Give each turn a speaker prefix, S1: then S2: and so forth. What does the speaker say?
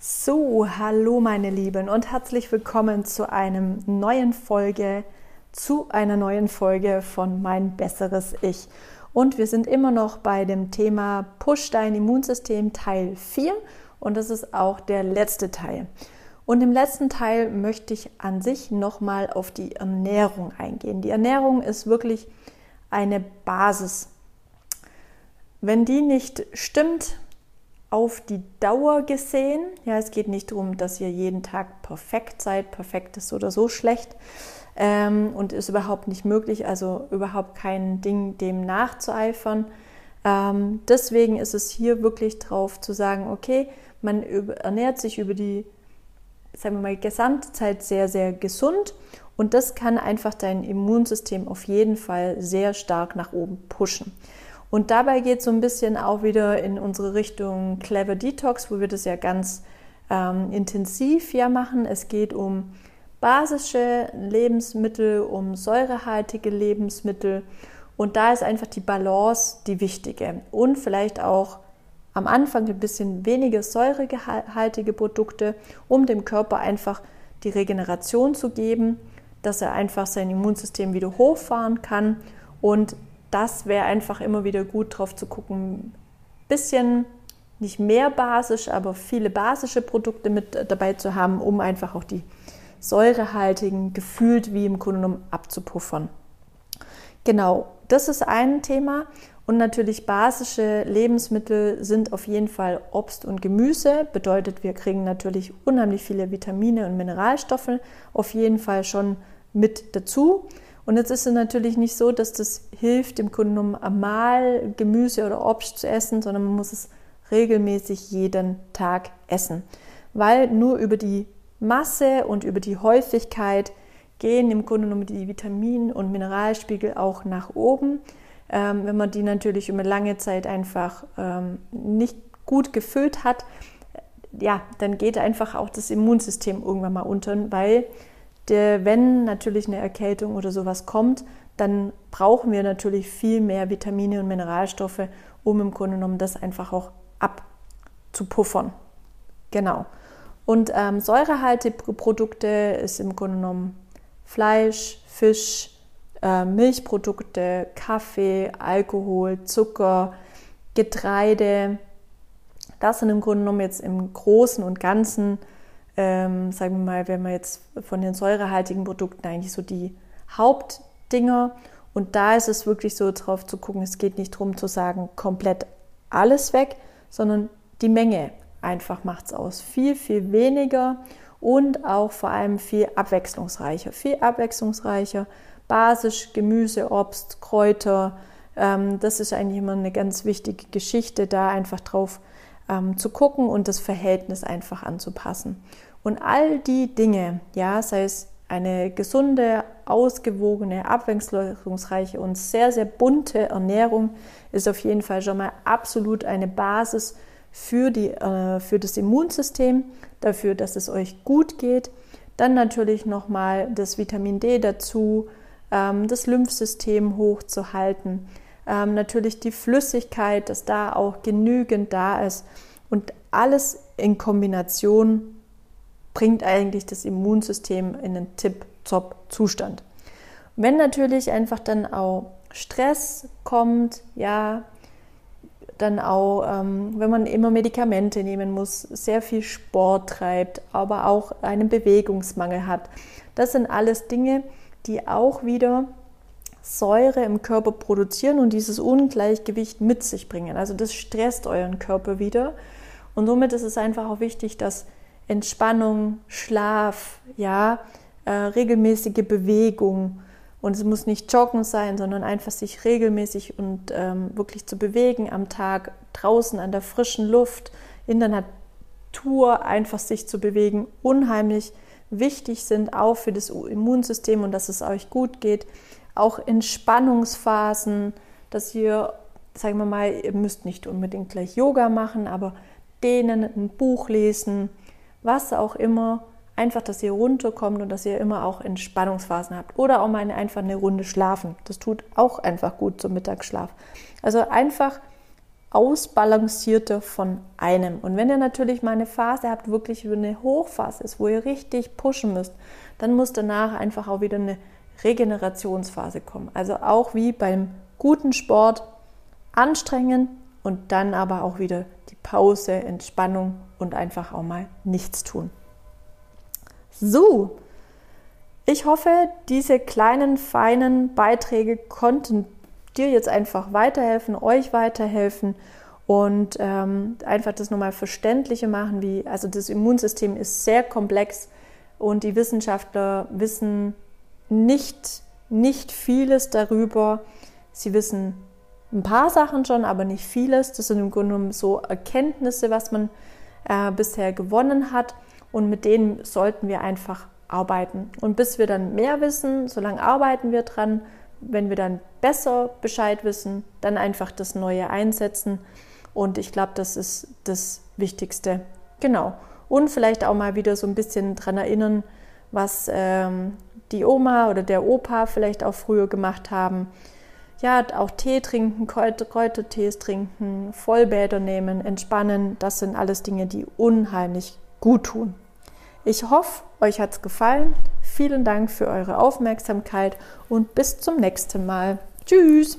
S1: So, hallo meine Lieben und herzlich willkommen zu einem neuen Folge, zu einer neuen Folge von Mein besseres Ich. Und wir sind immer noch bei dem Thema Push dein Immunsystem Teil 4 und das ist auch der letzte Teil. Und im letzten Teil möchte ich an sich nochmal auf die Ernährung eingehen. Die Ernährung ist wirklich eine Basis. Wenn die nicht stimmt, auf die Dauer gesehen, ja, es geht nicht darum, dass ihr jeden Tag perfekt seid, perfekt ist oder so schlecht ähm, und ist überhaupt nicht möglich, also überhaupt kein Ding, dem nachzueifern. Ähm, deswegen ist es hier wirklich drauf zu sagen, okay, man ernährt sich über die, sagen wir mal, gesamte Zeit sehr, sehr gesund und das kann einfach dein Immunsystem auf jeden Fall sehr stark nach oben pushen. Und dabei geht es so ein bisschen auch wieder in unsere Richtung Clever Detox, wo wir das ja ganz ähm, intensiv ja machen. Es geht um basische Lebensmittel, um säurehaltige Lebensmittel. Und da ist einfach die Balance die wichtige. Und vielleicht auch am Anfang ein bisschen weniger säurehaltige Produkte, um dem Körper einfach die Regeneration zu geben, dass er einfach sein Immunsystem wieder hochfahren kann und das wäre einfach immer wieder gut drauf zu gucken, bisschen nicht mehr basisch, aber viele basische Produkte mit dabei zu haben, um einfach auch die säurehaltigen gefühlt wie im Grunde abzupuffern. Genau, das ist ein Thema. Und natürlich basische Lebensmittel sind auf jeden Fall Obst und Gemüse. Bedeutet, wir kriegen natürlich unheimlich viele Vitamine und Mineralstoffe auf jeden Fall schon mit dazu. Und jetzt ist es natürlich nicht so, dass das hilft, im Grunde genommen einmal Gemüse oder Obst zu essen, sondern man muss es regelmäßig jeden Tag essen. Weil nur über die Masse und über die Häufigkeit gehen im Grunde genommen die Vitamin- und Mineralspiegel auch nach oben. Ähm, wenn man die natürlich über lange Zeit einfach ähm, nicht gut gefüllt hat, ja, dann geht einfach auch das Immunsystem irgendwann mal unter, weil der, wenn natürlich eine Erkältung oder sowas kommt, dann brauchen wir natürlich viel mehr Vitamine und Mineralstoffe, um im Grunde genommen das einfach auch abzupuffern. Genau. Und ähm, säurehaltige Produkte ist im Grunde genommen Fleisch, Fisch, äh, Milchprodukte, Kaffee, Alkohol, Zucker, Getreide. Das sind im Grunde genommen jetzt im Großen und Ganzen ähm, sagen wir mal, wenn wir jetzt von den säurehaltigen Produkten eigentlich so die Hauptdinger und da ist es wirklich so drauf zu gucken, es geht nicht darum zu sagen, komplett alles weg, sondern die Menge einfach macht es aus. Viel, viel weniger und auch vor allem viel abwechslungsreicher. Viel abwechslungsreicher, basisch, Gemüse, Obst, Kräuter. Ähm, das ist eigentlich immer eine ganz wichtige Geschichte, da einfach drauf ähm, zu gucken und das Verhältnis einfach anzupassen. Und all die Dinge, ja, sei es eine gesunde, ausgewogene, abwechslungsreiche und sehr, sehr bunte Ernährung ist auf jeden Fall schon mal absolut eine Basis für, die, äh, für das Immunsystem, dafür, dass es euch gut geht. Dann natürlich nochmal das Vitamin D dazu, ähm, das Lymphsystem hochzuhalten. Ähm, natürlich die Flüssigkeit, dass da auch genügend da ist. Und alles in Kombination bringt eigentlich das Immunsystem in einen Tip-Top-Zustand. Wenn natürlich einfach dann auch Stress kommt, ja, dann auch, ähm, wenn man immer Medikamente nehmen muss, sehr viel Sport treibt, aber auch einen Bewegungsmangel hat. Das sind alles Dinge, die auch wieder Säure im Körper produzieren und dieses Ungleichgewicht mit sich bringen. Also das stresst euren Körper wieder. Und somit ist es einfach auch wichtig, dass Entspannung, Schlaf, ja, äh, regelmäßige Bewegung. Und es muss nicht Joggen sein, sondern einfach sich regelmäßig und ähm, wirklich zu bewegen am Tag, draußen an der frischen Luft, in der Natur einfach sich zu bewegen, unheimlich wichtig sind auch für das Immunsystem und dass es euch gut geht. Auch Entspannungsphasen, dass ihr, sagen wir mal, ihr müsst nicht unbedingt gleich Yoga machen, aber dehnen, ein Buch lesen, was auch immer, einfach, dass ihr runterkommt und dass ihr immer auch Entspannungsphasen habt. Oder auch mal einfach eine Runde schlafen. Das tut auch einfach gut zum Mittagsschlaf. Also einfach ausbalancierte von einem. Und wenn ihr natürlich mal eine Phase habt, wirklich eine Hochphase ist, wo ihr richtig pushen müsst, dann muss danach einfach auch wieder eine Regenerationsphase kommen. Also auch wie beim guten Sport anstrengen und dann aber auch wieder die Pause, Entspannung und einfach auch mal nichts tun. So, ich hoffe, diese kleinen, feinen Beiträge konnten dir jetzt einfach weiterhelfen, euch weiterhelfen und ähm, einfach das nochmal verständlicher machen, wie, also das Immunsystem ist sehr komplex und die Wissenschaftler wissen nicht, nicht vieles darüber. Sie wissen ein paar Sachen schon, aber nicht vieles. Das sind im Grunde genommen so Erkenntnisse, was man äh, bisher gewonnen hat und mit denen sollten wir einfach arbeiten. Und bis wir dann mehr wissen, solange arbeiten wir dran, wenn wir dann besser Bescheid wissen, dann einfach das Neue einsetzen. Und ich glaube, das ist das Wichtigste. Genau. Und vielleicht auch mal wieder so ein bisschen daran erinnern, was ähm, die Oma oder der Opa vielleicht auch früher gemacht haben. Ja, auch Tee trinken, Kräutertees trinken, Vollbäder nehmen, entspannen. Das sind alles Dinge, die unheimlich gut tun. Ich hoffe, euch hat es gefallen. Vielen Dank für eure Aufmerksamkeit und bis zum nächsten Mal. Tschüss!